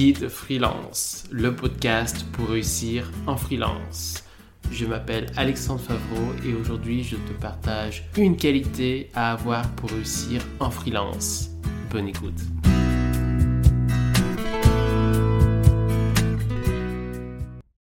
Guide Freelance, le podcast pour réussir en freelance. Je m'appelle Alexandre Favreau et aujourd'hui je te partage une qualité à avoir pour réussir en freelance. Bonne écoute.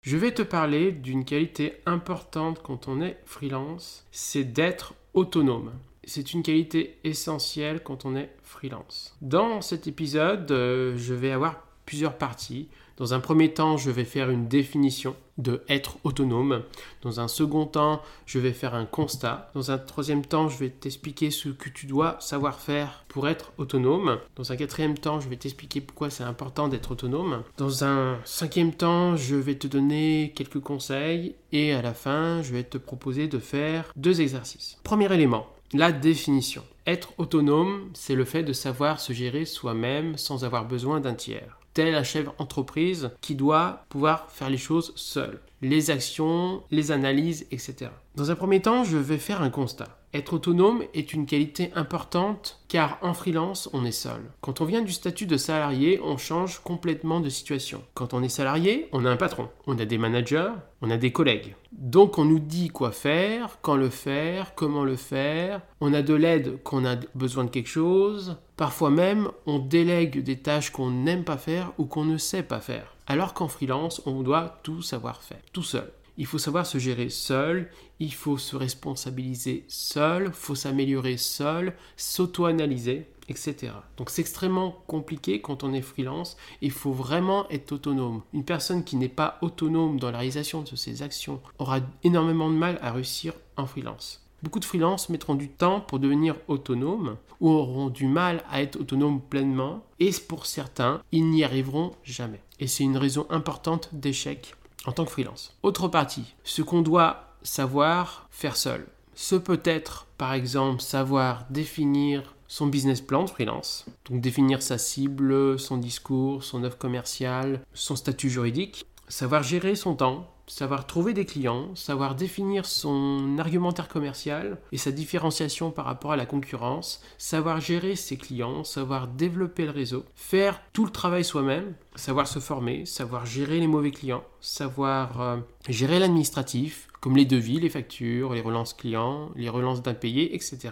Je vais te parler d'une qualité importante quand on est freelance, c'est d'être autonome. C'est une qualité essentielle quand on est freelance. Dans cet épisode, euh, je vais avoir parties. Dans un premier temps, je vais faire une définition de être autonome. Dans un second temps, je vais faire un constat. Dans un troisième temps, je vais t'expliquer ce que tu dois savoir faire pour être autonome. Dans un quatrième temps, je vais t'expliquer pourquoi c'est important d'être autonome. Dans un cinquième temps, je vais te donner quelques conseils. Et à la fin, je vais te proposer de faire deux exercices. Premier élément, la définition. Être autonome, c'est le fait de savoir se gérer soi-même sans avoir besoin d'un tiers tel un chef d'entreprise qui doit pouvoir faire les choses seul. Les actions, les analyses, etc. Dans un premier temps, je vais faire un constat. Être autonome est une qualité importante car en freelance, on est seul. Quand on vient du statut de salarié, on change complètement de situation. Quand on est salarié, on a un patron, on a des managers, on a des collègues. Donc on nous dit quoi faire, quand le faire, comment le faire. On a de l'aide quand on a besoin de quelque chose. Parfois même, on délègue des tâches qu'on n'aime pas faire ou qu'on ne sait pas faire. Alors qu'en freelance, on doit tout savoir faire, tout seul. Il faut savoir se gérer seul, il faut se responsabiliser seul, il faut s'améliorer seul, s'auto-analyser, etc. Donc c'est extrêmement compliqué quand on est freelance, il faut vraiment être autonome. Une personne qui n'est pas autonome dans la réalisation de ses actions aura énormément de mal à réussir en freelance. Beaucoup de freelances mettront du temps pour devenir autonomes ou auront du mal à être autonomes pleinement et pour certains, ils n'y arriveront jamais. Et c'est une raison importante d'échec en tant que freelance. Autre partie, ce qu'on doit savoir faire seul. Ce peut être, par exemple, savoir définir son business plan de freelance, donc définir sa cible, son discours, son offre commerciale, son statut juridique, savoir gérer son temps, savoir trouver des clients, savoir définir son argumentaire commercial et sa différenciation par rapport à la concurrence, savoir gérer ses clients, savoir développer le réseau, faire tout le travail soi-même, savoir se former, savoir gérer les mauvais clients, savoir euh, gérer l'administratif, comme les devis, les factures, les relances clients, les relances d'impayés, etc.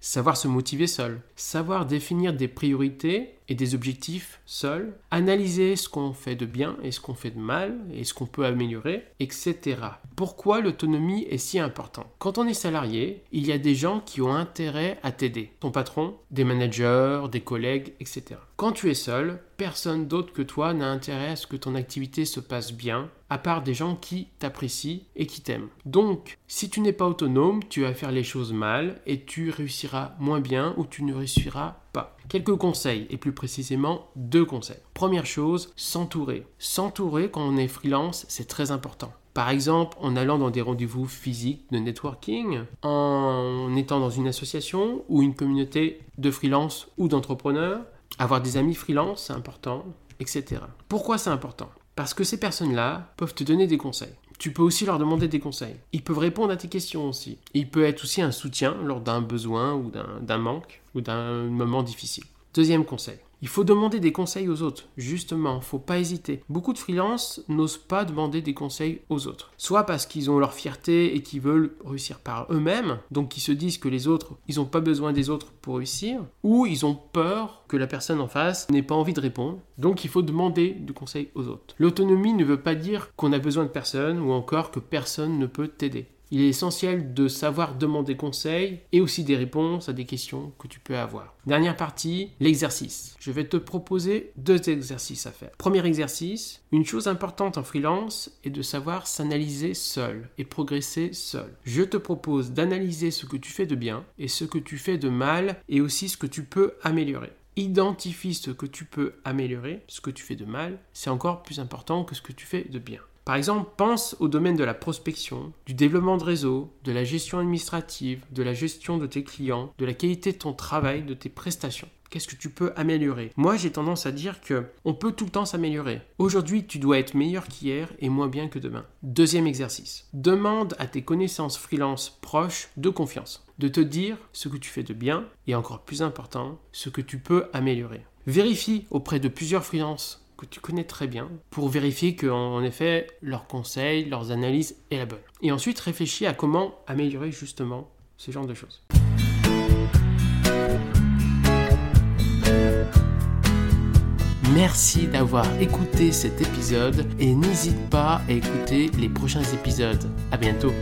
Savoir se motiver seul, savoir définir des priorités et des objectifs seuls, analyser ce qu'on fait de bien et ce qu'on fait de mal et ce qu'on peut améliorer, etc. Pourquoi l'autonomie est si importante? Quand on est salarié, il y a des gens qui ont intérêt à t'aider. Ton patron, des managers, des collègues, etc. Quand tu es seul, personne d'autre que toi n'a intérêt à ce que ton activité se passe bien, à part des gens qui t'apprécient et qui t'aiment. Donc, si tu n'es pas autonome, tu vas faire les choses mal et tu réussiras moins bien ou tu ne réussiras Quelques conseils, et plus précisément deux conseils. Première chose, s'entourer. S'entourer quand on est freelance, c'est très important. Par exemple, en allant dans des rendez-vous physiques de networking, en étant dans une association ou une communauté de freelance ou d'entrepreneurs, avoir des amis freelance, c'est important, etc. Pourquoi c'est important? Parce que ces personnes-là peuvent te donner des conseils. Tu peux aussi leur demander des conseils. Ils peuvent répondre à tes questions aussi. Il peut être aussi un soutien lors d'un besoin ou d'un manque ou d'un moment difficile. Deuxième conseil. Il faut demander des conseils aux autres. Justement, faut pas hésiter. Beaucoup de freelances n'osent pas demander des conseils aux autres. Soit parce qu'ils ont leur fierté et qu'ils veulent réussir par eux-mêmes, donc ils se disent que les autres, ils n'ont pas besoin des autres pour réussir, ou ils ont peur que la personne en face n'ait pas envie de répondre. Donc il faut demander du conseil aux autres. L'autonomie ne veut pas dire qu'on a besoin de personne ou encore que personne ne peut t'aider. Il est essentiel de savoir demander conseil et aussi des réponses à des questions que tu peux avoir. Dernière partie, l'exercice. Je vais te proposer deux exercices à faire. Premier exercice, une chose importante en freelance est de savoir s'analyser seul et progresser seul. Je te propose d'analyser ce que tu fais de bien et ce que tu fais de mal et aussi ce que tu peux améliorer identifie ce que tu peux améliorer, ce que tu fais de mal, c'est encore plus important que ce que tu fais de bien. Par exemple, pense au domaine de la prospection, du développement de réseau, de la gestion administrative, de la gestion de tes clients, de la qualité de ton travail, de tes prestations. Qu'est-ce que tu peux améliorer? Moi, j'ai tendance à dire que on peut tout le temps s'améliorer. Aujourd'hui, tu dois être meilleur qu'hier et moins bien que demain. Deuxième exercice. Demande à tes connaissances freelance proches de confiance de te dire ce que tu fais de bien et encore plus important, ce que tu peux améliorer. Vérifie auprès de plusieurs freelances que tu connais très bien pour vérifier qu'en effet leurs conseils, leurs analyses est la bonne. Et ensuite réfléchis à comment améliorer justement ce genre de choses. Merci d'avoir écouté cet épisode et n'hésite pas à écouter les prochains épisodes. À bientôt.